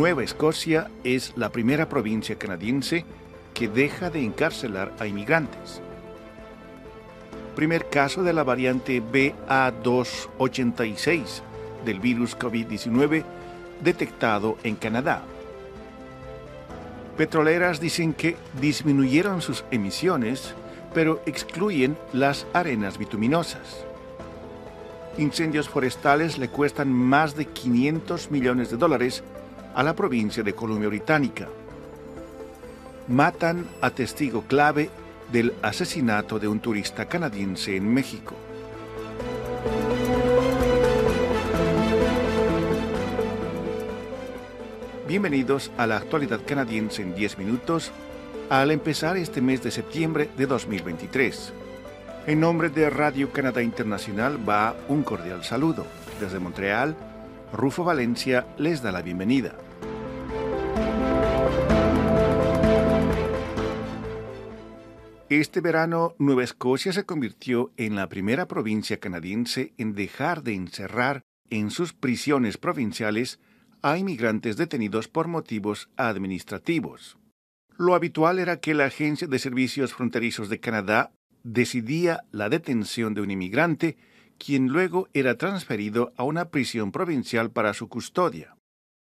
Nueva Escocia es la primera provincia canadiense que deja de encarcelar a inmigrantes. Primer caso de la variante BA286 del virus COVID-19 detectado en Canadá. Petroleras dicen que disminuyeron sus emisiones, pero excluyen las arenas bituminosas. Incendios forestales le cuestan más de 500 millones de dólares a la provincia de Columbia Británica. Matan a testigo clave del asesinato de un turista canadiense en México. Bienvenidos a la actualidad canadiense en 10 minutos al empezar este mes de septiembre de 2023. En nombre de Radio Canadá Internacional va un cordial saludo. Desde Montreal, Rufo Valencia les da la bienvenida. Este verano, Nueva Escocia se convirtió en la primera provincia canadiense en dejar de encerrar en sus prisiones provinciales a inmigrantes detenidos por motivos administrativos. Lo habitual era que la Agencia de Servicios Fronterizos de Canadá decidía la detención de un inmigrante, quien luego era transferido a una prisión provincial para su custodia.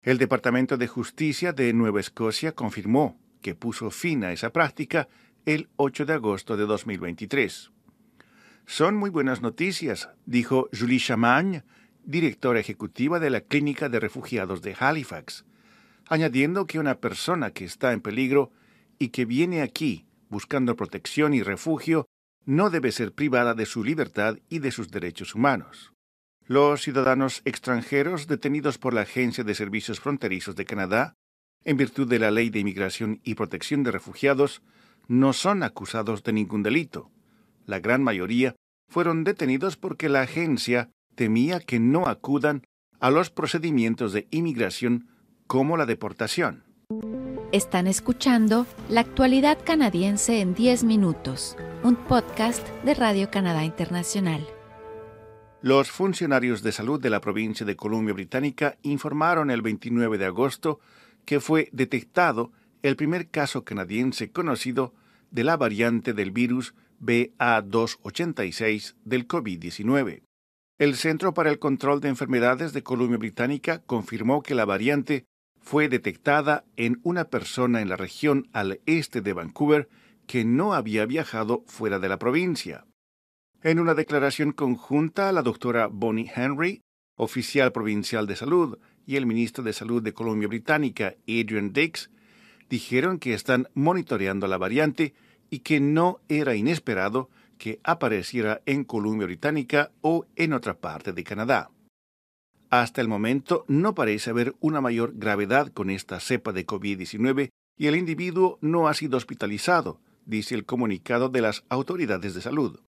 El Departamento de Justicia de Nueva Escocia confirmó que puso fin a esa práctica el 8 de agosto de 2023. Son muy buenas noticias, dijo Julie Chamagne, directora ejecutiva de la Clínica de Refugiados de Halifax, añadiendo que una persona que está en peligro y que viene aquí buscando protección y refugio no debe ser privada de su libertad y de sus derechos humanos. Los ciudadanos extranjeros detenidos por la Agencia de Servicios Fronterizos de Canadá, en virtud de la Ley de Inmigración y Protección de Refugiados, no son acusados de ningún delito. La gran mayoría fueron detenidos porque la agencia temía que no acudan a los procedimientos de inmigración como la deportación. Están escuchando La actualidad canadiense en 10 minutos, un podcast de Radio Canadá Internacional. Los funcionarios de salud de la provincia de Columbia Británica informaron el 29 de agosto que fue detectado el primer caso canadiense conocido de la variante del virus BA286 del COVID-19. El Centro para el Control de Enfermedades de Columbia Británica confirmó que la variante fue detectada en una persona en la región al este de Vancouver que no había viajado fuera de la provincia. En una declaración conjunta, la doctora Bonnie Henry, oficial provincial de salud, y el ministro de Salud de Columbia Británica, Adrian Dix, dijeron que están monitoreando la variante y que no era inesperado que apareciera en Columbia Británica o en otra parte de Canadá. Hasta el momento no parece haber una mayor gravedad con esta cepa de COVID-19 y el individuo no ha sido hospitalizado, dice el comunicado de las autoridades de salud.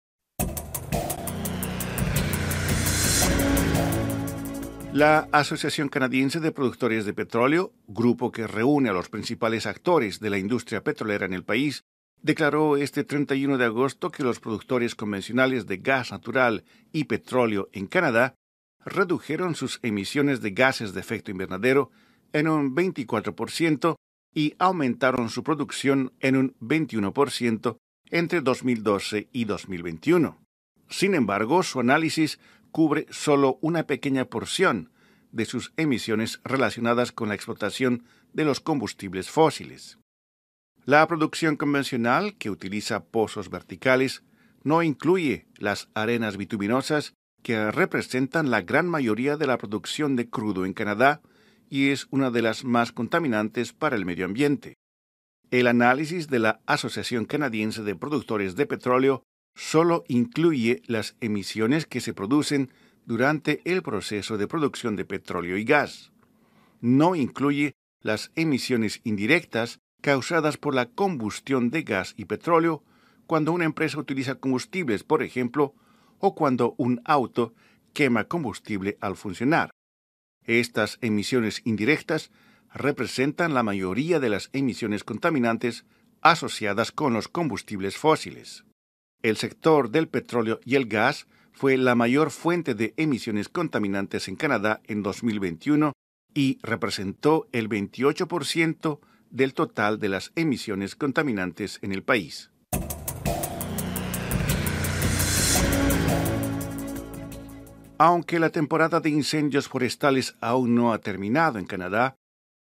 La Asociación Canadiense de Productores de Petróleo, grupo que reúne a los principales actores de la industria petrolera en el país, declaró este 31 de agosto que los productores convencionales de gas natural y petróleo en Canadá redujeron sus emisiones de gases de efecto invernadero en un 24% y aumentaron su producción en un 21% entre 2012 y 2021. Sin embargo, su análisis cubre solo una pequeña porción de sus emisiones relacionadas con la explotación de los combustibles fósiles. La producción convencional, que utiliza pozos verticales, no incluye las arenas bituminosas que representan la gran mayoría de la producción de crudo en Canadá y es una de las más contaminantes para el medio ambiente. El análisis de la Asociación Canadiense de Productores de Petróleo solo incluye las emisiones que se producen durante el proceso de producción de petróleo y gas. No incluye las emisiones indirectas causadas por la combustión de gas y petróleo cuando una empresa utiliza combustibles, por ejemplo, o cuando un auto quema combustible al funcionar. Estas emisiones indirectas representan la mayoría de las emisiones contaminantes asociadas con los combustibles fósiles. El sector del petróleo y el gas fue la mayor fuente de emisiones contaminantes en Canadá en 2021 y representó el 28% del total de las emisiones contaminantes en el país. Aunque la temporada de incendios forestales aún no ha terminado en Canadá,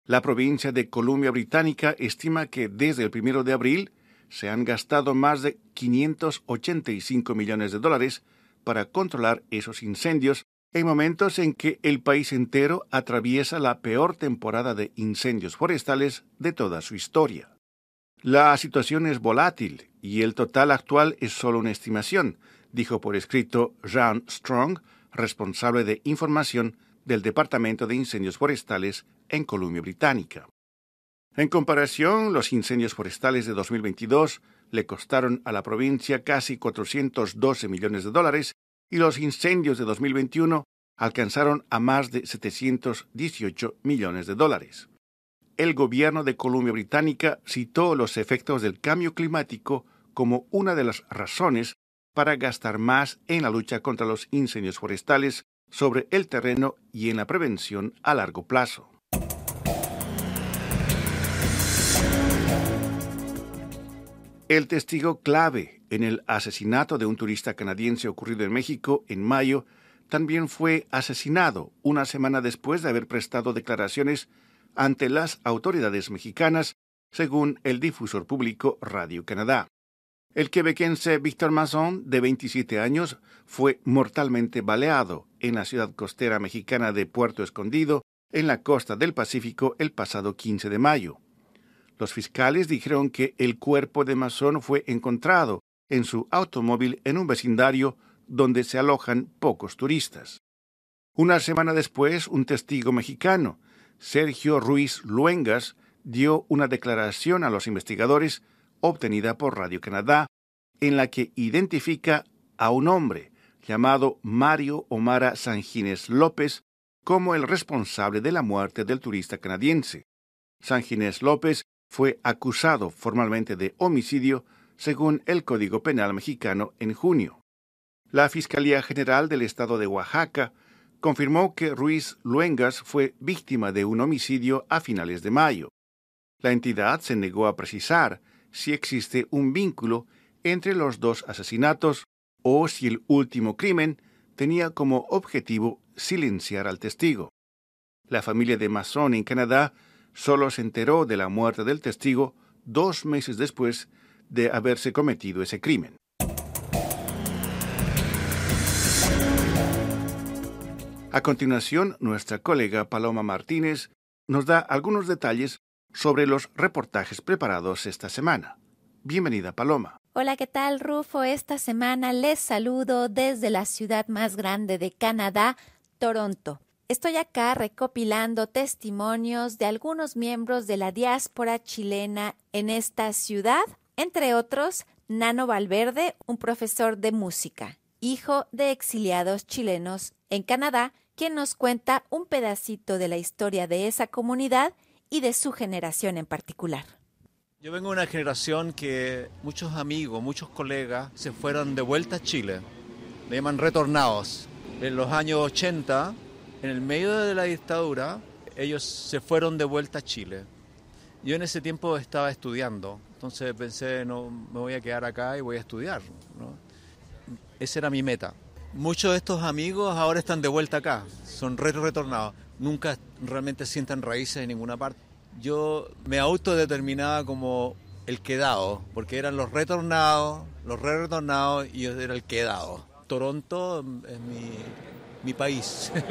la provincia de Columbia Británica estima que desde el primero de abril se han gastado más de 585 millones de dólares para controlar esos incendios en momentos en que el país entero atraviesa la peor temporada de incendios forestales de toda su historia. La situación es volátil y el total actual es solo una estimación, dijo por escrito Jean Strong, responsable de información del Departamento de Incendios Forestales en Columbia Británica. En comparación, los incendios forestales de 2022 le costaron a la provincia casi 412 millones de dólares y los incendios de 2021 alcanzaron a más de 718 millones de dólares. El gobierno de Columbia Británica citó los efectos del cambio climático como una de las razones para gastar más en la lucha contra los incendios forestales sobre el terreno y en la prevención a largo plazo. El testigo clave en el asesinato de un turista canadiense ocurrido en México en mayo también fue asesinado una semana después de haber prestado declaraciones ante las autoridades mexicanas, según el difusor público Radio Canadá. El quebequense Víctor Masson, de 27 años, fue mortalmente baleado en la ciudad costera mexicana de Puerto Escondido, en la costa del Pacífico, el pasado 15 de mayo. Los fiscales dijeron que el cuerpo de Masón fue encontrado en su automóvil en un vecindario donde se alojan pocos turistas. Una semana después, un testigo mexicano, Sergio Ruiz Luengas, dio una declaración a los investigadores obtenida por Radio Canadá, en la que identifica a un hombre llamado Mario Omara Sanjines López como el responsable de la muerte del turista canadiense. Sanjines López fue acusado formalmente de homicidio según el Código Penal mexicano en junio. La Fiscalía General del Estado de Oaxaca confirmó que Ruiz Luengas fue víctima de un homicidio a finales de mayo. La entidad se negó a precisar si existe un vínculo entre los dos asesinatos o si el último crimen tenía como objetivo silenciar al testigo. La familia de Masson en Canadá solo se enteró de la muerte del testigo dos meses después de haberse cometido ese crimen. A continuación, nuestra colega Paloma Martínez nos da algunos detalles sobre los reportajes preparados esta semana. Bienvenida, Paloma. Hola, ¿qué tal, Rufo? Esta semana les saludo desde la ciudad más grande de Canadá, Toronto. Estoy acá recopilando testimonios de algunos miembros de la diáspora chilena en esta ciudad, entre otros Nano Valverde, un profesor de música, hijo de exiliados chilenos en Canadá, quien nos cuenta un pedacito de la historia de esa comunidad y de su generación en particular. Yo vengo de una generación que muchos amigos, muchos colegas se fueron de vuelta a Chile, le llaman retornados. En los años 80 en el medio de la dictadura, ellos se fueron de vuelta a Chile. Yo en ese tiempo estaba estudiando, entonces pensé, no, me voy a quedar acá y voy a estudiar. Esa era mi meta. Muchos de estos amigos ahora están de vuelta acá, son retornados, nunca realmente sientan raíces en ninguna parte. Yo me autodeterminaba como el quedado, porque eran los retornados, los re retornados y yo era el quedado. Toronto es mi, mi país.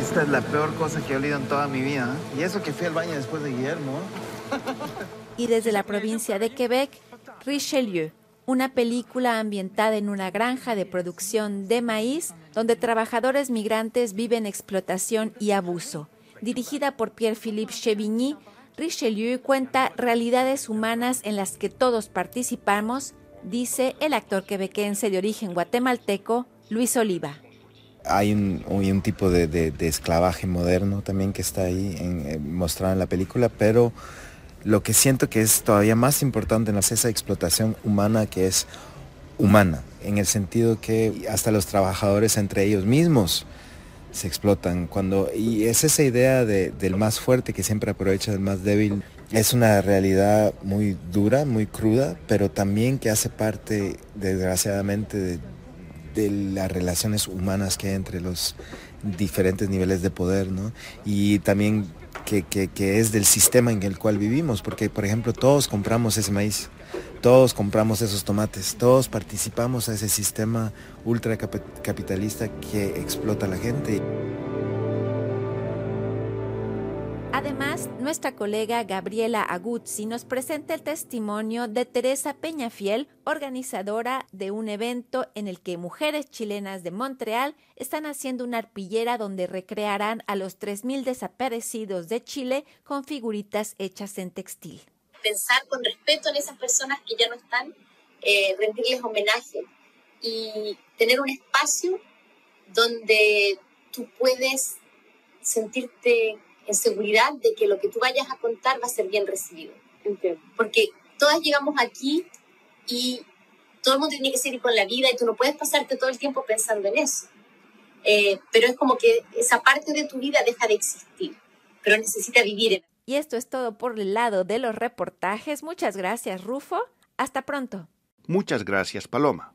esta es la peor cosa que he olido en toda mi vida. ¿eh? Y eso que fui al baño después de Guillermo. y desde la provincia de Quebec, Richelieu, una película ambientada en una granja de producción de maíz donde trabajadores migrantes viven explotación y abuso. Dirigida por Pierre-Philippe Chevigny, Richelieu cuenta realidades humanas en las que todos participamos dice el actor quebequense de origen guatemalteco, Luis Oliva. Hay un, tipo de, esclavaje moderno también que está ahí eh, mostrado en la película, pero lo que siento que es todavía más importante es esa explotación humana que es humana, en el sentido que hasta los trabajadores entre ellos mismos se explotan. Cuando, y es esa idea del más fuerte que siempre aprovecha del más débil. Es una realidad muy dura, muy cruda, pero también que hace parte, desgraciadamente, de, de las relaciones humanas que hay entre los diferentes niveles de poder, ¿no? Y también que, que, es del sistema en el cual vivimos, porque por ejemplo todos compramos ese maíz, todos compramos esos tomates, todos participamos a ese sistema ultracapitalista que explota a la gente. Además, nuestra colega Gabriela Aguzzi nos presenta el testimonio de Teresa Peñafiel, organizadora de un evento en el que mujeres chilenas de Montreal están haciendo una arpillera donde recrearán a los 3.000 desaparecidos de Chile con figuritas hechas en textil. Pensar con respeto en esas personas que ya no están, eh, rendirles homenaje y tener un espacio donde tú puedes sentirte en seguridad de que lo que tú vayas a contar va a ser bien recibido. Porque todas llegamos aquí y todo el mundo tiene que seguir con la vida y tú no puedes pasarte todo el tiempo pensando en eso. Eh, pero es como que esa parte de tu vida deja de existir, pero necesita vivir. Y esto es todo por el lado de los reportajes. Muchas gracias, Rufo. Hasta pronto. Muchas gracias, Paloma.